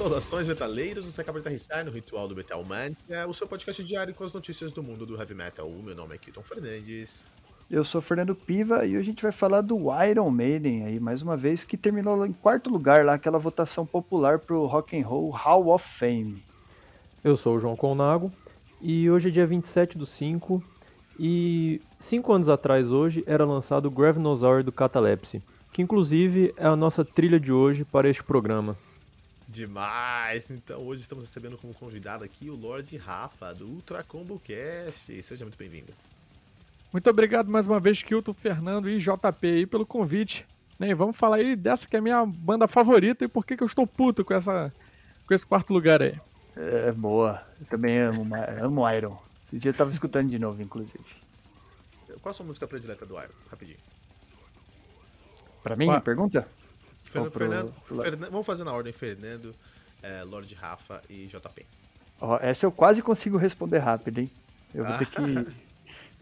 Saudações metaleiros, você acaba de aterrissar no Ritual do Metal Man, é o seu podcast diário com as notícias do mundo do heavy metal. O meu nome é Kilton Fernandes. Eu sou Fernando Piva e hoje a gente vai falar do Iron Maiden aí, mais uma vez, que terminou em quarto lugar lá, aquela votação popular pro Rock and Roll Hall of Fame. Eu sou o João Colnago e hoje é dia 27 do 5 e cinco anos atrás hoje era lançado o Gravenosaur do Catalepsy, que inclusive é a nossa trilha de hoje para este programa. Demais! Então hoje estamos recebendo como convidado aqui o Lorde Rafa, do Ultra Combo Cast. Seja muito bem-vindo. Muito obrigado mais uma vez, Kilton, Fernando e JP aí pelo convite. Né, vamos falar aí dessa que é a minha banda favorita e por que, que eu estou puto com, essa, com esse quarto lugar aí. É boa. Eu também amo, amo Iron. Esse dia eu tava escutando de novo, inclusive. Qual a sua música predileta do Iron? Rapidinho. Pra mim, Qua? pergunta? Fernando. Fernando, Fernando, vamos fazer na ordem Fernando, é, Lorde Rafa e JP. Ó, essa eu quase consigo responder rápido, hein? Eu vou ah. ter que.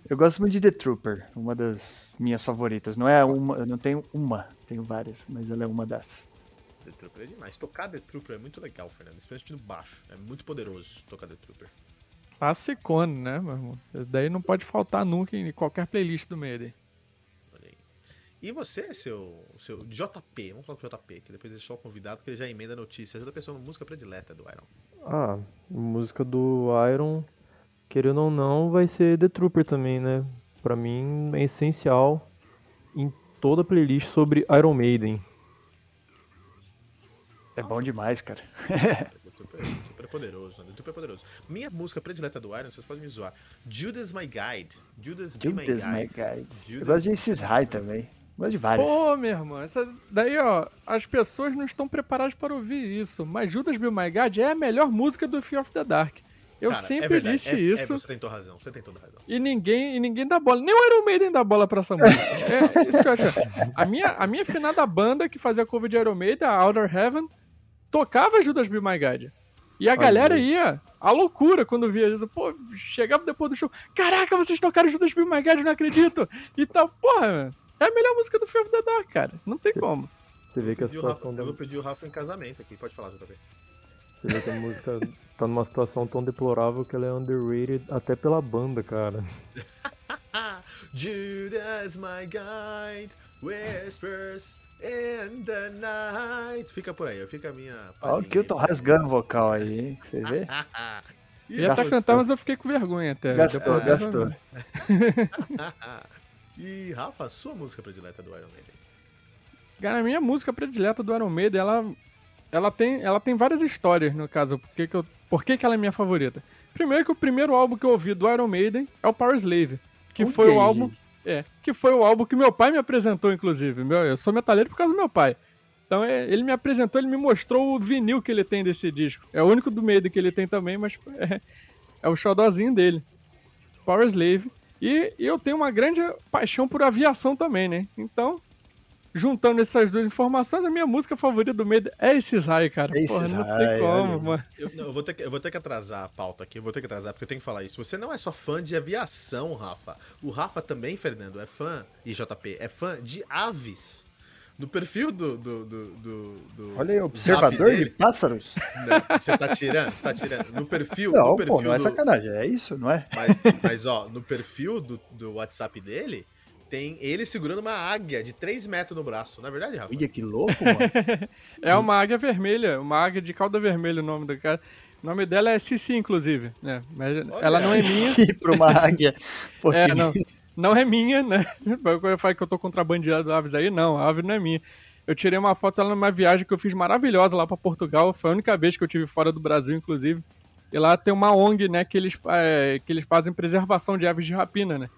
Eu gosto muito de The Trooper, uma das minhas favoritas. Não é uma, eu não tenho uma, tenho várias, mas ela é uma das. The Trooper é demais. Tocar The Trooper é muito legal, Fernando. Especialmente no baixo. É muito poderoso tocar The Trooper. Classicone, né, meu irmão? Isso daí não pode faltar nunca em qualquer playlist do Maiden. E você, seu, seu JP, vamos falar com o JP, que depois deixou o convidado, que ele já emenda a notícia. JP, sua música predileta do Iron. Ah, música do Iron, querendo ou não, vai ser The Trooper também, né? Pra mim é essencial em toda a playlist sobre Iron Maiden. É bom demais, cara. The Trooper, é poderoso, né? The Trooper é poderoso. Minha música predileta do Iron, vocês podem me zoar. Judas My Guide. Judas, Judas Be My Guide. My Guide. Judas... Eu gosto de High também. Mas de várias. Pô, meu irmão, essa daí, ó, as pessoas não estão preparadas para ouvir isso. Mas Judas Bill My God é a melhor música do Fear of the Dark. Eu Cara, sempre é disse é, isso. É, você tem toda razão, você tem toda razão. E ninguém, e ninguém dá bola. Nem o Iron Maiden dá bola pra essa música. é isso que eu acho. A minha, a minha finada banda que fazia cover de Iron Maiden, a Outer Heaven, tocava Judas Be My God. E a Ai, galera Deus. ia a loucura quando via isso. Pô, chegava depois do show. Caraca, vocês tocaram Judas Be My God, não acredito. E tal, porra, é a melhor música do filme da Dark, cara. Não tem Cê, como. Você vê que a situação dela. Eu vou pedir o Rafa em casamento aqui. Pode falar, JP. Você vê que a música tá numa situação tão deplorável que ela é underrated até pela banda, cara. Judas, my guide, whispers in the night. Fica por aí, fica a minha. Olha o que eu tô rasgando o vocal aí, hein? Você vê? Ia até cantar, mas eu fiquei com vergonha até. Gastou, gastou. E, Rafa, sua música predileta do Iron Maiden? Cara, a minha música predileta do Iron Maiden, ela, ela, tem, ela tem várias histórias, no caso. Por que, que, eu, por que, que ela é minha favorita? Primeiro que o primeiro álbum que eu ouvi do Iron Maiden é o Power Slave. Que okay. foi o álbum... É, que foi o álbum que meu pai me apresentou, inclusive. Meu, eu sou metaleiro por causa do meu pai. Então é, ele me apresentou, ele me mostrou o vinil que ele tem desse disco. É o único do Maiden que ele tem também, mas é, é o xodózinho dele. Power Slave. E, eu tenho uma grande paixão por aviação também, né? Então, juntando essas duas informações, a minha música favorita do meio é esse Zai, cara. Esse Porra, não tem como, mano. Eu, não, eu, vou ter que, eu vou ter que atrasar a pauta aqui, eu vou ter que atrasar, porque eu tenho que falar isso. Você não é só fã de aviação, Rafa. O Rafa também, Fernando, é fã, e JP, é fã de aves. No perfil do. do, do, do, do Olha aí, observador dele, de pássaros. Não, você tá tirando, você tá tirando. No perfil. Não, no perfil pô, não é sacanagem, é isso, não é? Mas, mas ó, no perfil do, do WhatsApp dele, tem ele segurando uma águia de 3 metros no braço. Não é verdade, Rafa? Olha que louco, mano. é uma águia vermelha, uma águia de cauda vermelha o nome do cara. O nome dela é Cici, inclusive, né? Mas Olha, ela não é minha. para uma águia. Porque... É, não não é minha, né? Quando eu falo que eu tô contrabandeando aves aí, não, a ave não é minha. Eu tirei uma foto ela numa viagem que eu fiz maravilhosa lá para Portugal. Foi a única vez que eu tive fora do Brasil, inclusive. E lá tem uma ONG, né, que eles, é, que eles fazem preservação de aves de rapina, né?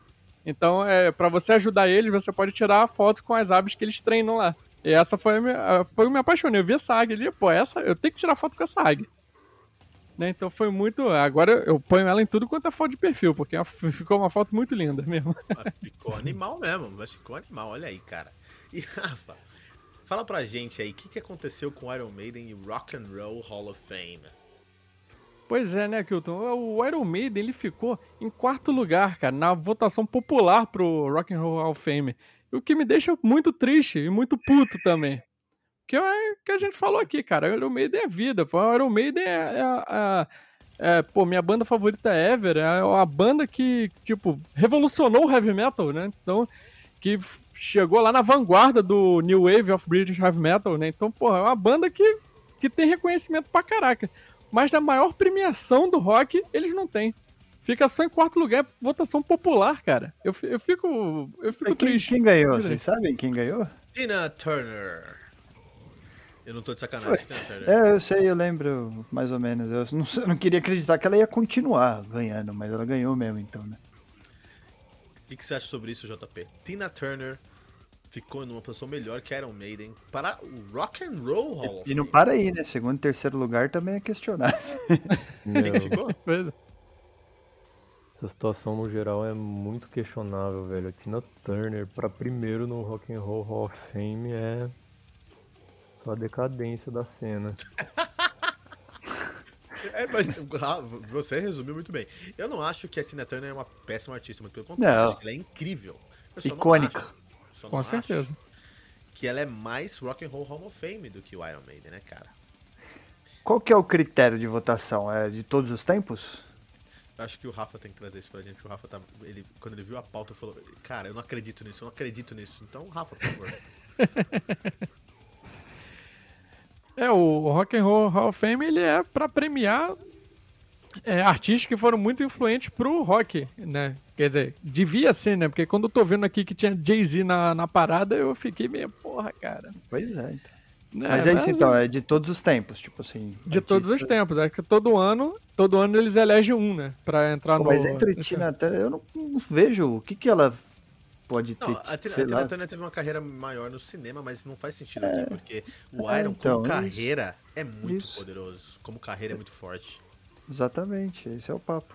Então, é, para você ajudar eles, você pode tirar a foto com as aves que eles treinam lá. E essa foi a minha, foi eu me apaixonei. Eu vi essa águia ali, pô, essa, eu tenho que tirar foto com essa águia. Né? Então foi muito. Agora eu ponho ela em tudo quanto é foto de perfil, porque é ficou uma foto muito linda mesmo. ficou animal mesmo, mas ficou animal, olha aí, cara. E Rafa, fala pra gente aí, o que, que aconteceu com Iron Maiden e Rock and Roll Hall of Fame? Pois é, né, Kilton? O Iron Maiden ele ficou em quarto lugar, cara, na votação popular pro Rock and Roll Hall of Fame. O que me deixa muito triste e muito puto também. Que é que a gente falou aqui, cara. O Iron Maiden é vida. O Iron Maiden é, é, é, é, pô, minha banda favorita ever. É a banda que, tipo, revolucionou o heavy metal, né? Então, que chegou lá na vanguarda do New Wave of British Heavy Metal, né? Então, porra, é uma banda que, que tem reconhecimento pra caraca. Mas na maior premiação do rock, eles não têm. Fica só em quarto lugar, votação popular, cara. Eu, eu fico, eu fico quem, triste. Quem ganhou? Vocês sabem quem ganhou? Tina Turner. Eu não tô de sacanagem, Tina Turner. É, eu sei, eu lembro, mais ou menos. Eu não, eu não queria acreditar que ela ia continuar ganhando, mas ela ganhou mesmo, então, né? O que você acha sobre isso, JP? Tina Turner ficou numa posição melhor que Iron Maiden para o Rock and Roll Hall. E, e não para aí, né? Segundo e terceiro lugar também é questionável. Quem que ficou? Essa situação no geral é muito questionável, velho. A Tina Turner para primeiro no Rock and Roll Hall of Fame é a decadência da cena. É, mas você resumiu muito bem. Eu não acho que a Tina Turner é uma péssima artista, muito pelo contrário, ela é incrível. Icônica. Com certeza. Que ela é mais Rock and Roll Hall of Fame do que o Iron Maiden, né, cara? Qual que é o critério de votação? É de todos os tempos? Acho que o Rafa tem que trazer isso pra gente. O Rafa tá. Ele, quando ele viu a pauta, falou: Cara, eu não acredito nisso, eu não acredito nisso. Então, Rafa, por favor. é, o Rock and Roll Hall of Fame ele é pra premiar é, artistas que foram muito influentes pro rock, né? Quer dizer, devia ser, né? Porque quando eu tô vendo aqui que tinha Jay-Z na, na parada, eu fiquei meio, porra, cara. Pois é. Né, mas é isso mas... então, é de todos os tempos, tipo assim. De artista... todos os tempos, é que todo ano, todo ano eles elegem um, né? Pra entrar Pô, no. Mas entre Tina Turner, eu não, não, vejo o que que ela pode ter. Não, a, Tina Turner teve uma carreira maior no cinema, mas não faz sentido é... aqui, porque o é, Iron, então, como carreira, isso. é muito isso. poderoso. Como carreira é muito forte. Exatamente, esse é o papo.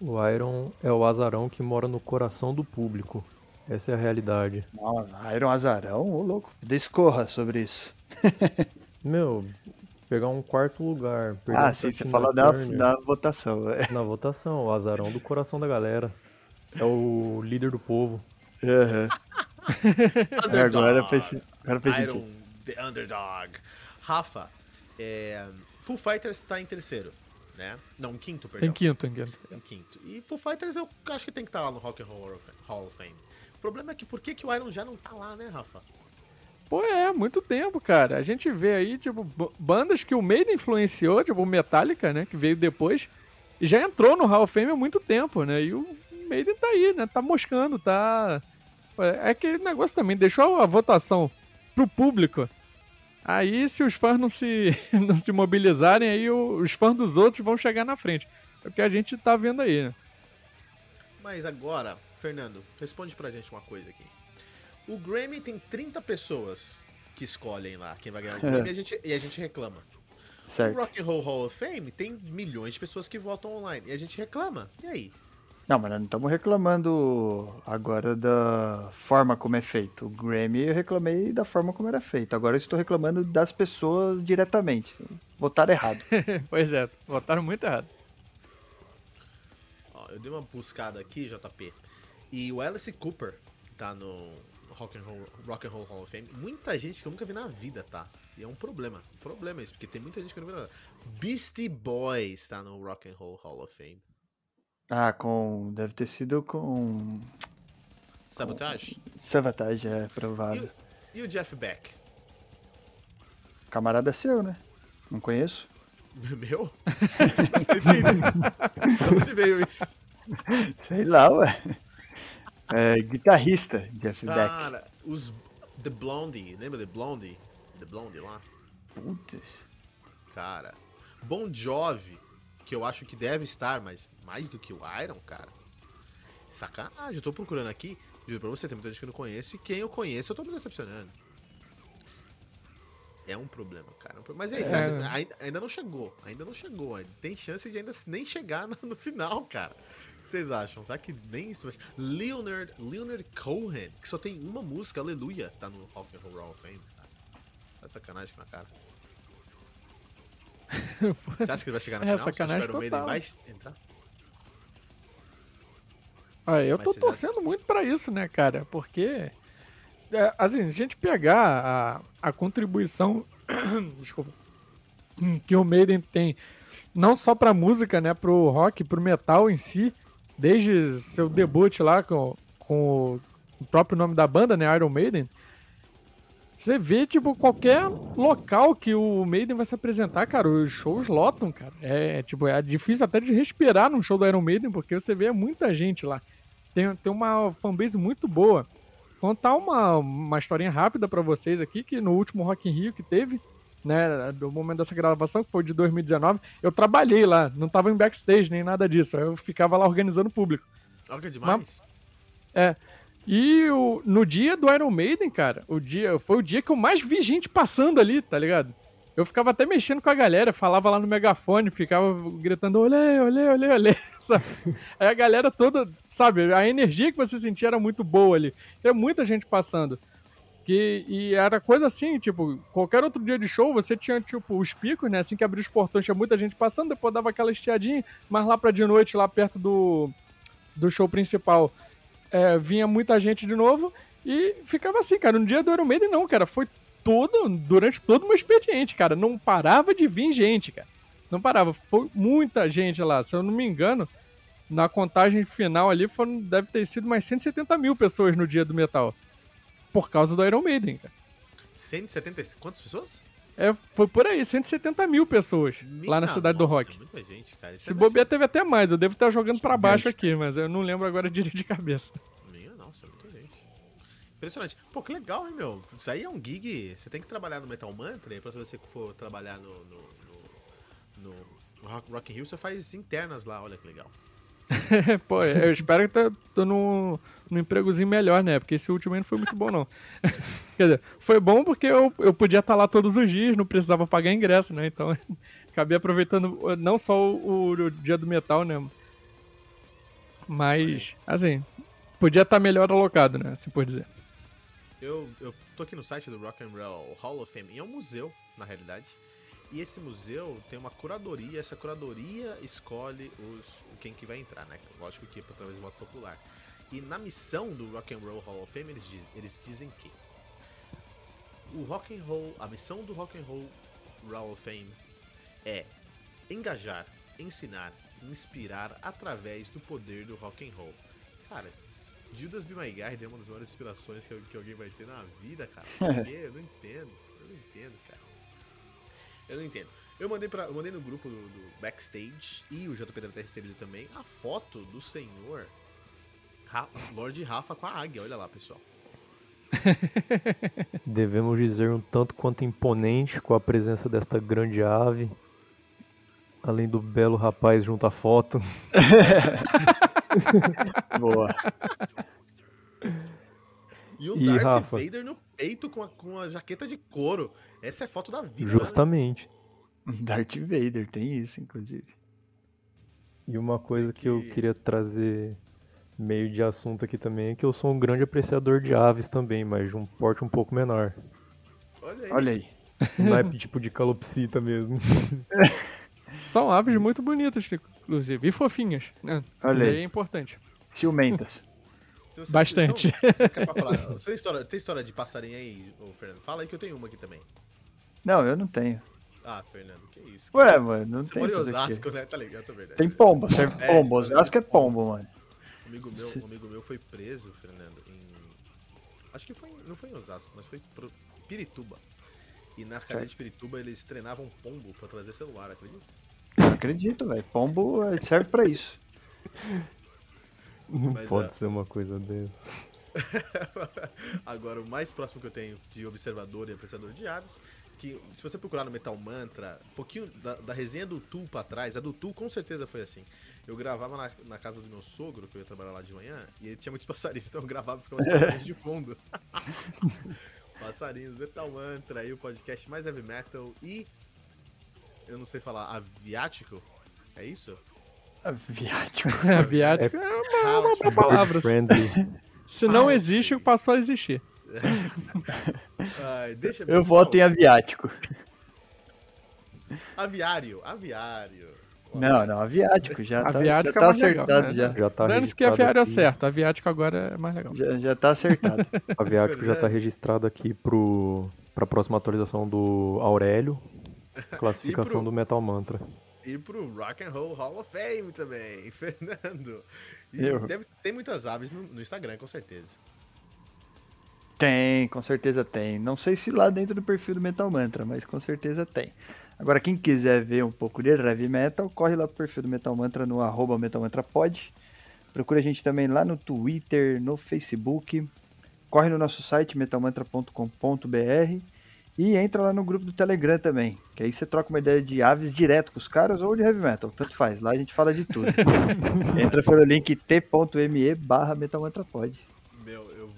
O Iron é o azarão que mora no coração do público. Essa é a realidade. Nossa, Iron Azarão, ô louco. Discorra sobre isso. Meu, pegar um quarto lugar. Ah, sim, você fala da, da votação. É. Na votação, o azarão do coração da galera. É o líder do povo. Uhum. é, agora fez, agora fez Iron the Underdog. Rafa, é, Full Fighters tá em terceiro, né? Não, em quinto, perdão. Em quinto, em quinto. Em quinto. E Full Fighters eu acho que tem que estar tá lá no Rock and Roll Hall of Fame. O problema é que por que, que o Iron já não tá lá, né, Rafa? Pô, é, muito tempo, cara. A gente vê aí, tipo, bandas que o Maiden influenciou, tipo, o Metallica, né, que veio depois, e já entrou no Hall of Fame há muito tempo, né? E o Maiden tá aí, né? Tá moscando, tá. É aquele negócio também, deixou a votação pro público. Aí, se os fãs não se, não se mobilizarem, aí os fãs dos outros vão chegar na frente. É o que a gente tá vendo aí, né? Mas agora, Fernando, responde pra gente uma coisa aqui. O Grammy tem 30 pessoas que escolhem lá quem vai ganhar o Grammy e, a gente, e a gente reclama. Certo. O Rock and Roll Hall of Fame tem milhões de pessoas que votam online e a gente reclama. E aí? Não, mas não estamos reclamando agora da forma como é feito. O Grammy eu reclamei da forma como era feito. Agora eu estou reclamando das pessoas diretamente. Votaram errado. pois é, votaram muito errado. Ó, eu dei uma buscada aqui, JP. E o Alice Cooper tá no, Rock and, Roll, Rock and Roll Hall of Fame. Muita gente que eu nunca vi na vida, tá? E é um problema. Um problema isso, porque tem muita gente que eu nunca vi na vida. Beastie Boys tá no Rock and Roll Hall of Fame. Ah, com. Deve ter sido com. Sabotage? Sabotage, é provável. E, e o Jeff Beck? Camarada seu, né? Não conheço. Meu? Não onde veio isso? Sei lá, ué. É, guitarrista, Jeff Beck. Cara, os The Blondie, lembra The Blondie? The Blondie lá? Putz. Cara, Bon Jovi, que eu acho que deve estar, mas mais do que o Iron, cara. Sacanagem, eu tô procurando aqui, juro pra você, tem muita gente que eu não conheço, e quem eu conheço eu tô me decepcionando. É um problema, cara. Mas é isso, é. Ainda, ainda não chegou, ainda não chegou. Tem chance de ainda nem chegar no, no final, cara que vocês acham? Será que nem isso vai... Leonard, Leonard Cohen, que só tem uma música, Aleluia, tá no Rock and Roll Hall of Fame. Tá sacanagem com a cara. Você acha que ele vai chegar no é, final? Sacanagem Você acha que o vai entrar? Ah, eu Mas tô torcendo acham... muito para isso, né, cara? Porque é, assim, a gente pegar a, a contribuição desculpa, que o Maiden tem, não só pra música, né, pro rock, pro metal em si, desde seu debut lá com, com o próprio nome da banda, né, Iron Maiden, você vê, tipo, qualquer local que o Maiden vai se apresentar, cara, os shows lotam, cara. É, tipo, é difícil até de respirar num show do Iron Maiden, porque você vê muita gente lá. Tem, tem uma fanbase muito boa. Contar uma, uma historinha rápida para vocês aqui, que no último Rock in Rio que teve, né, do momento dessa gravação, que foi de 2019, eu trabalhei lá, não tava em backstage nem nada disso, eu ficava lá organizando o público. Olha demais. Mas, é, e o, no dia do Iron Maiden, cara, o dia foi o dia que eu mais vi gente passando ali, tá ligado? Eu ficava até mexendo com a galera, falava lá no megafone, ficava gritando olê, olê, olê, olê. Aí a galera toda, sabe, a energia que você sentia era muito boa ali. Tinha muita gente passando. Que, e era coisa assim, tipo, qualquer outro dia de show, você tinha, tipo, os picos, né? Assim que abria os portões, tinha muita gente passando, depois dava aquela estiadinha, mas lá pra de noite, lá perto do, do show principal, é, vinha muita gente de novo e ficava assim, cara. No dia do Iron Maiden, não, cara. Foi todo, durante todo o meu expediente, cara. Não parava de vir gente, cara. Não parava. Foi muita gente lá. Se eu não me engano, na contagem final ali, foram, deve ter sido mais 170 mil pessoas no dia do metal. Por causa do Iron Maiden, cara. 170. Quantas pessoas? É, foi por aí, 170 mil pessoas Minha lá na Cidade do nossa, Rock. Muita gente, cara. Isso Se é bobear, teve até mais. Eu devo estar jogando pra baixo aqui, mas eu não lembro agora direito de cabeça. Minha nossa, é muita gente. Impressionante. Pô, que legal, hein, meu? Isso aí é um gig. Você tem que trabalhar no Metal Mantra, e pra você for trabalhar no, no, no, no Rock, Rock in Rio, você faz internas lá, olha que legal. Pô, eu espero que tô, tô num, num empregozinho melhor, né? Porque esse último aí não foi muito bom, não. Quer dizer, foi bom porque eu, eu podia estar lá todos os dias, não precisava pagar ingresso, né? Então, acabei aproveitando não só o, o dia do metal, né? Mas, assim, podia estar melhor alocado, né? Se por dizer. Eu, eu tô aqui no site do Rock and Roll Hall of Fame, e é um museu, na realidade. E esse museu tem uma curadoria, essa curadoria escolhe os, quem que vai entrar, né? Lógico que é através do voto popular. E na missão do Rock and Roll Hall of Fame, eles, diz- eles dizem que o Rock and Roll, a missão do Rock and Roll Hall of Fame é engajar, ensinar, inspirar através do poder do rock and roll. Cara, Judas Be My Guide é uma das maiores inspirações que, que alguém vai ter na vida, cara. Eu não entendo. Eu não entendo, cara. Eu não entendo. Eu mandei, pra, eu mandei no grupo do, do Backstage e o JP deve ter recebido também a foto do senhor Ra Lord Rafa com a águia. Olha lá, pessoal. Devemos dizer um tanto quanto imponente com a presença desta grande ave. Além do belo rapaz junto à foto. Boa. E o E, Darth Rafa? Vader no peito com a, com a jaqueta de couro. Essa é foto da vida. né? Darth Vader, tem isso, inclusive. E uma coisa Tem que eu que- queria trazer meio de assunto aqui também é que eu sou um grande apreciador de aves também, mas de um porte um pouco menor. Olha aí. Olha aí. Não é tipo de calopsita mesmo. São aves muito bonitas, inclusive, e fofinhas, né? Olha Isso aí. aí é importante. Ciumentas. Então, Bastante. então, tem história, tem história de passarinho aí, ô Fernando? Fala aí que eu tenho uma aqui também. Não, eu não tenho. Ah, Fernando, que isso. Ué, mano, não Você tem. mora em? Osasco, né? Tá ligado, é verdade. Tem pombo, serve É, pombo. tá Osasco é pombo, mano. Um amigo meu, um amigo meu foi preso, Fernando, em. Acho que foi, não foi em Osasco, mas foi pro Pirituba. E na cadeia de Pirituba eles treinavam pombo pra trazer celular, acredita? Acredito, velho. Pombo eh, serve pra isso. Não Mas, pode ah, ser uma coisa dessa. Agora, o mais próximo que eu tenho de observador e apreciador de aves, que se você procurar no Metal Mantra, um pouquinho da, da resenha do Tu pra trás, a do Tu com certeza foi assim. Eu gravava na, na casa do meu sogro, que eu ia trabalhar lá de manhã, e ele tinha muitos passarinhos, então eu gravava e ficava os passarinhos de fundo. passarinhos, Metal Mantra, aí o podcast mais heavy metal e. Eu não sei falar, aviático? É isso? Viático. Aviático é uma, uma Aviático. palavra. Se não existe, passou a existir. Ai, deixa Eu voto em aviático. Aviário, aviário. Não, não, aviático já tá, Aviático já é tá mais legal, acertado né? já. Já tá Dane-se que aviário é aqui. certo, aviático agora é mais legal. Já, já tá acertado. Aviático já tá registrado aqui pro, pra próxima atualização do Aurélio. Classificação pro- do Metal Mantra. E pro Rock and Roll Hall of Fame também, Fernando. E Eu. deve- tem muitas aves no, no Instagram, com certeza. Tem, com certeza tem. Não sei se lá dentro do perfil do Metal Mantra, mas com certeza tem. Agora, quem quiser ver um pouco de heavy metal, corre lá pro perfil do Metal Mantra no arroba Metal Mantra Pod. Procura a gente também lá no Twitter, no Facebook. Corre no nosso site metalmantra.com.br e entra lá no grupo do Telegram também, que aí você troca uma ideia de aves direto com os caras ou de heavy metal, tanto faz. Lá a gente fala de tudo. entra pelo link t.me barra metalmantrapod.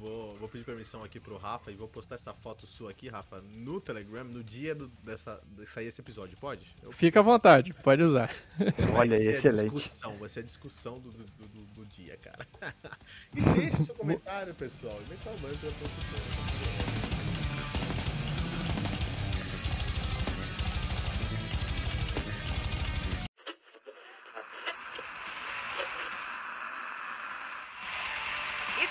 Vou, vou pedir permissão aqui pro Rafa e vou postar essa foto sua aqui, Rafa, no Telegram, no dia do, dessa, de sair esse episódio, pode? Eu- Fica à vontade, pode usar. Vai Olha aí, a excelente. discussão, vai ser a discussão do, do, do- do dia, cara. e deixa o seu comentário, pessoal. E